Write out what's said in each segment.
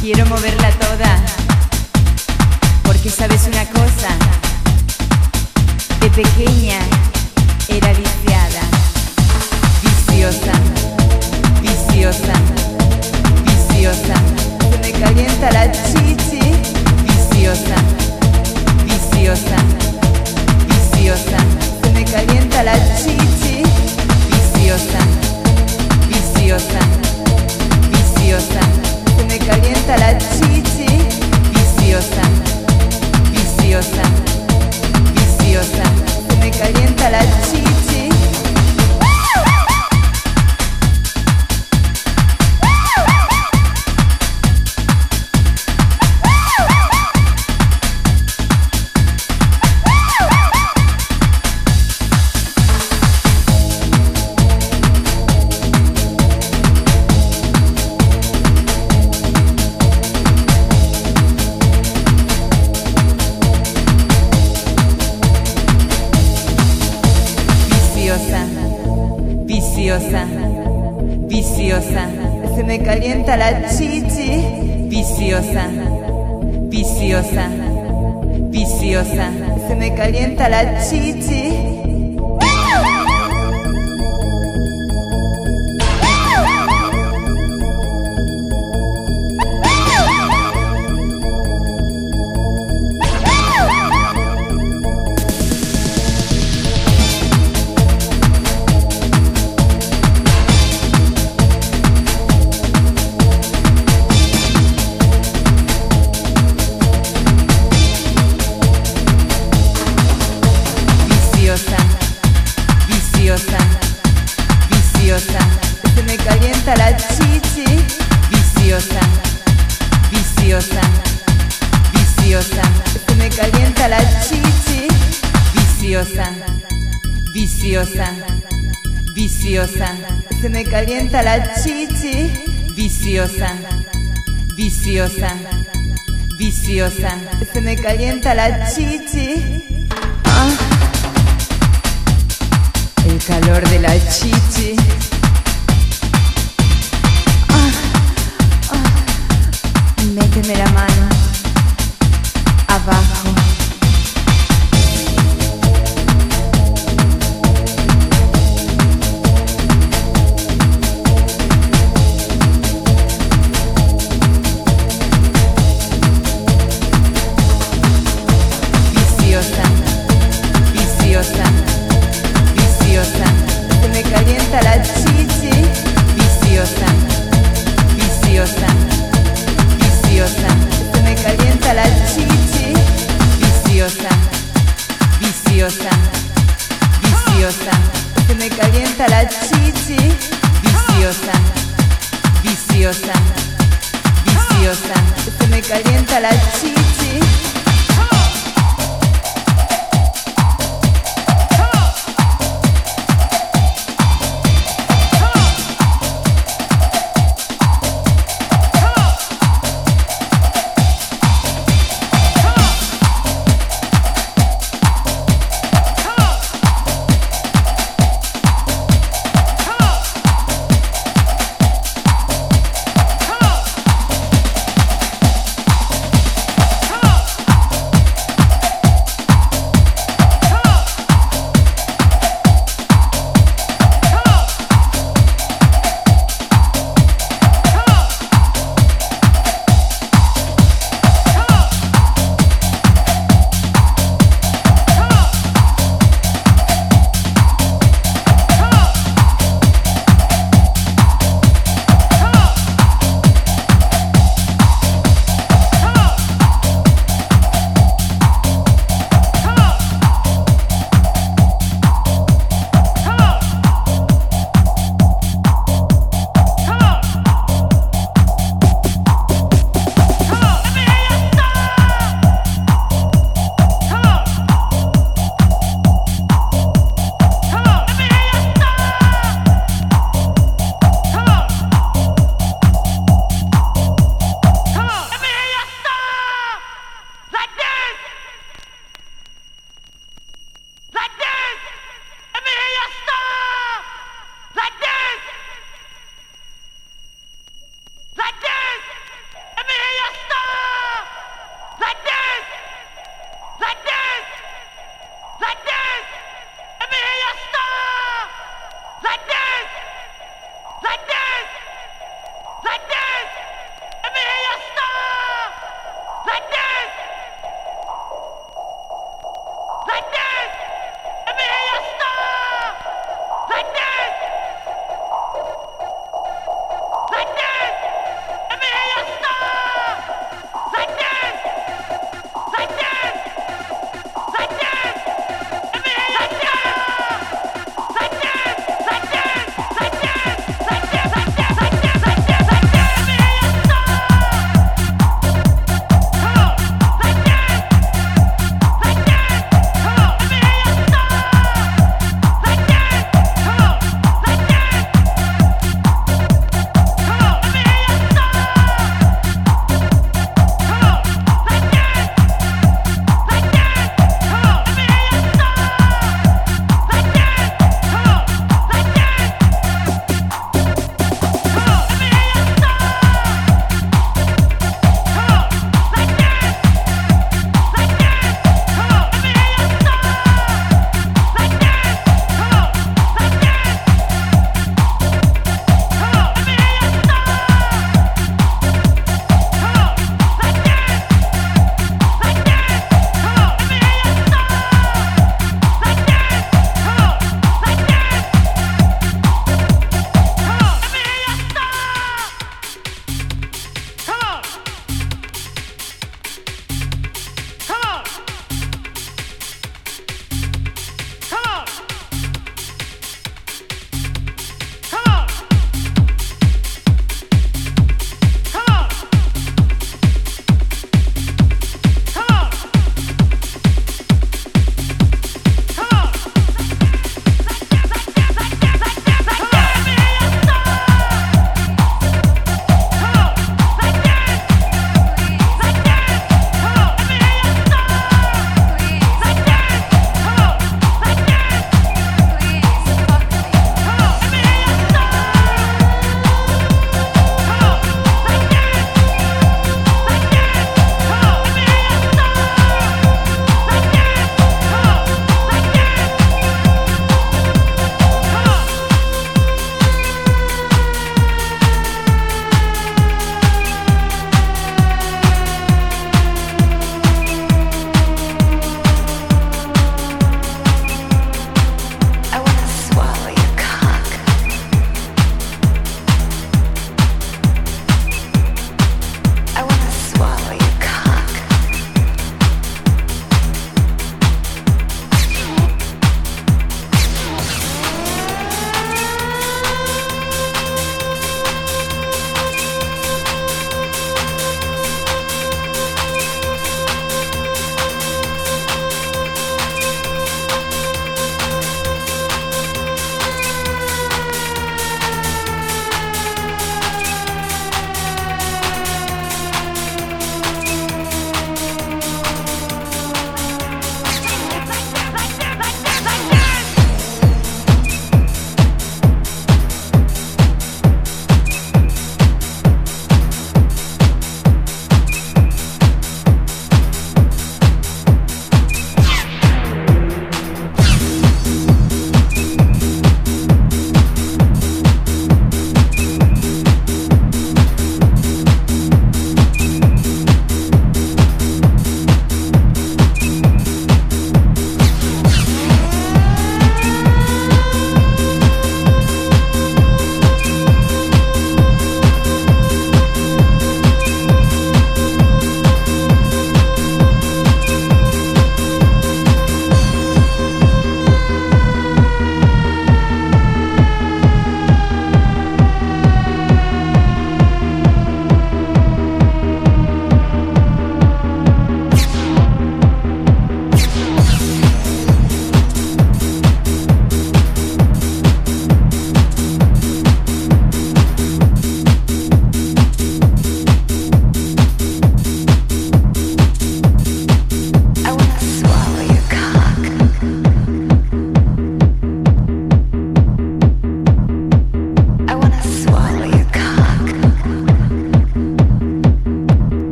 Quiero moverla toda, porque sabes una cosa, de pequeña era viciada, viciosa, viciosa, viciosa, se me calienta la chichi, viciosa, viciosa, viciosa, se me calienta la chichi, viciosa, viciosa, viciosa me calienta la chichi. Viciosa, viciosa, viciosa, me calienta la chichi. revienta la chichi. Viciosa, viciosa, viciosa. Se me calienta la chichi pinta la chichi. Viciosa, viciosa, viciosa. Se me calienta la chichi. Ah. El calor de la chichi.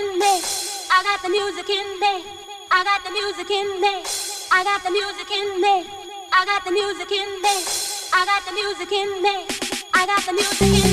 in me. I got the music in me. I got the music in me. I got the music in me. I got the music in me. I got the music in me. I got the music in me.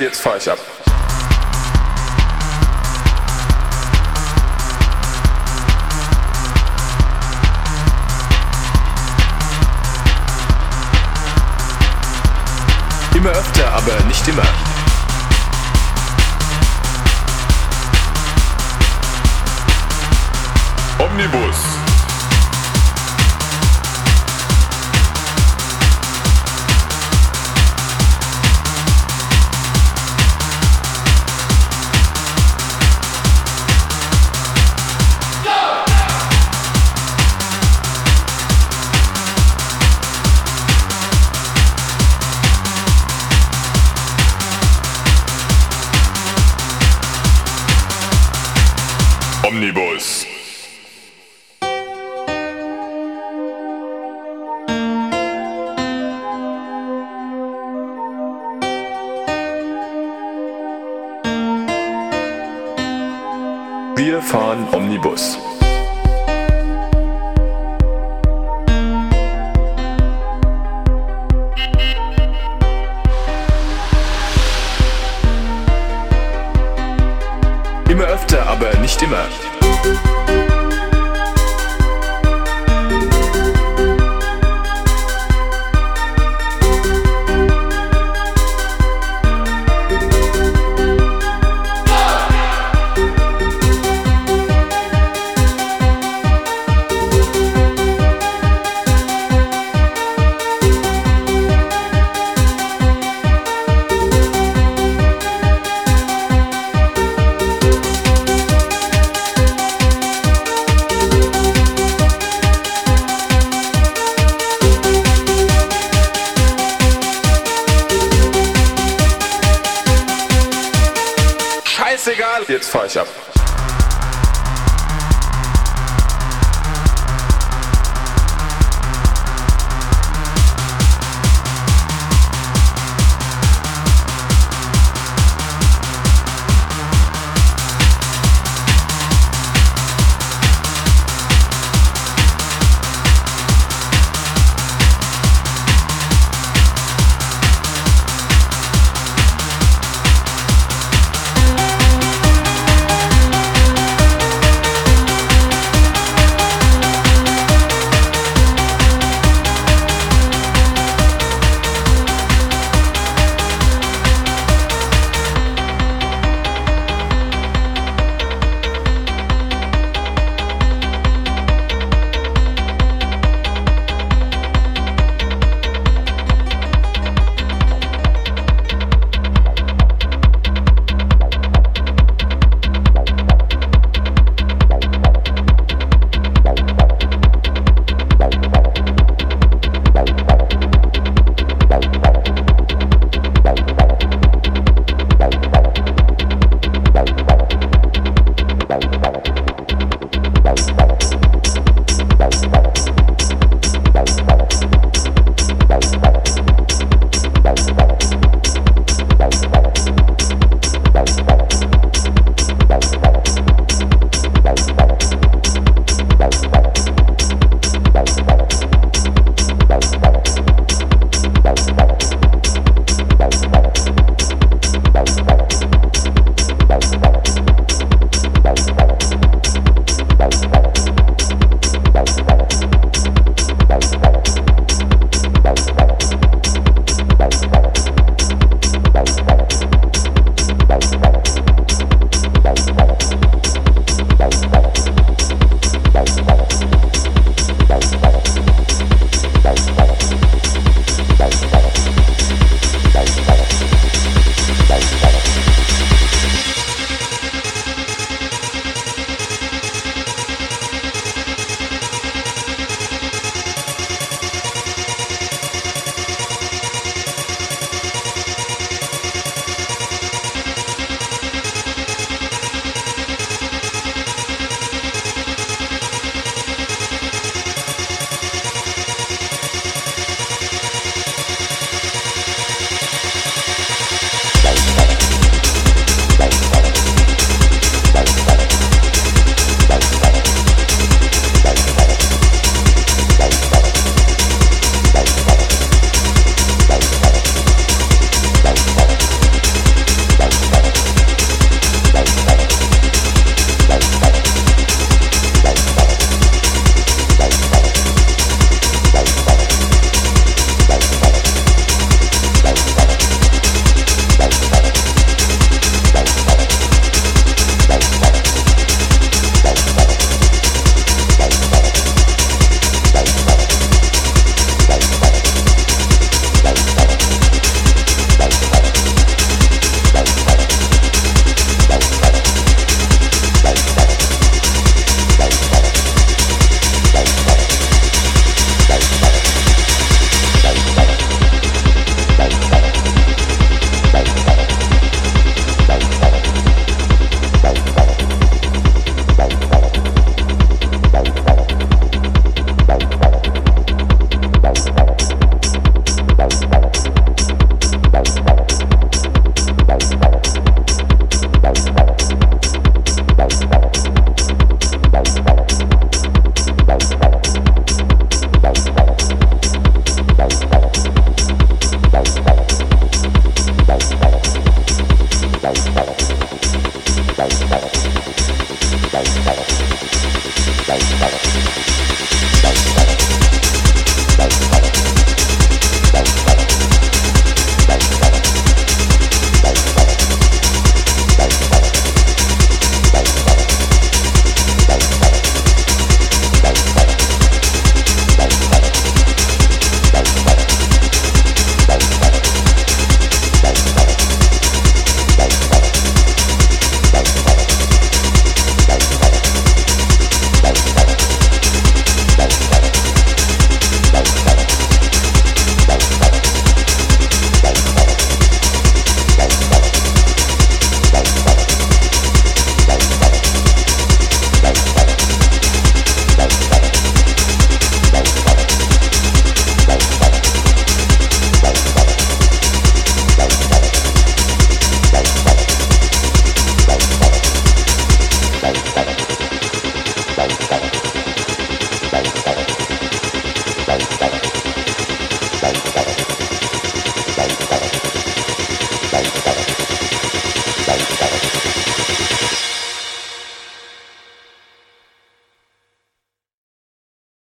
jetzt fahre ich ab. Immer öfter, aber nicht immer. Omnibus.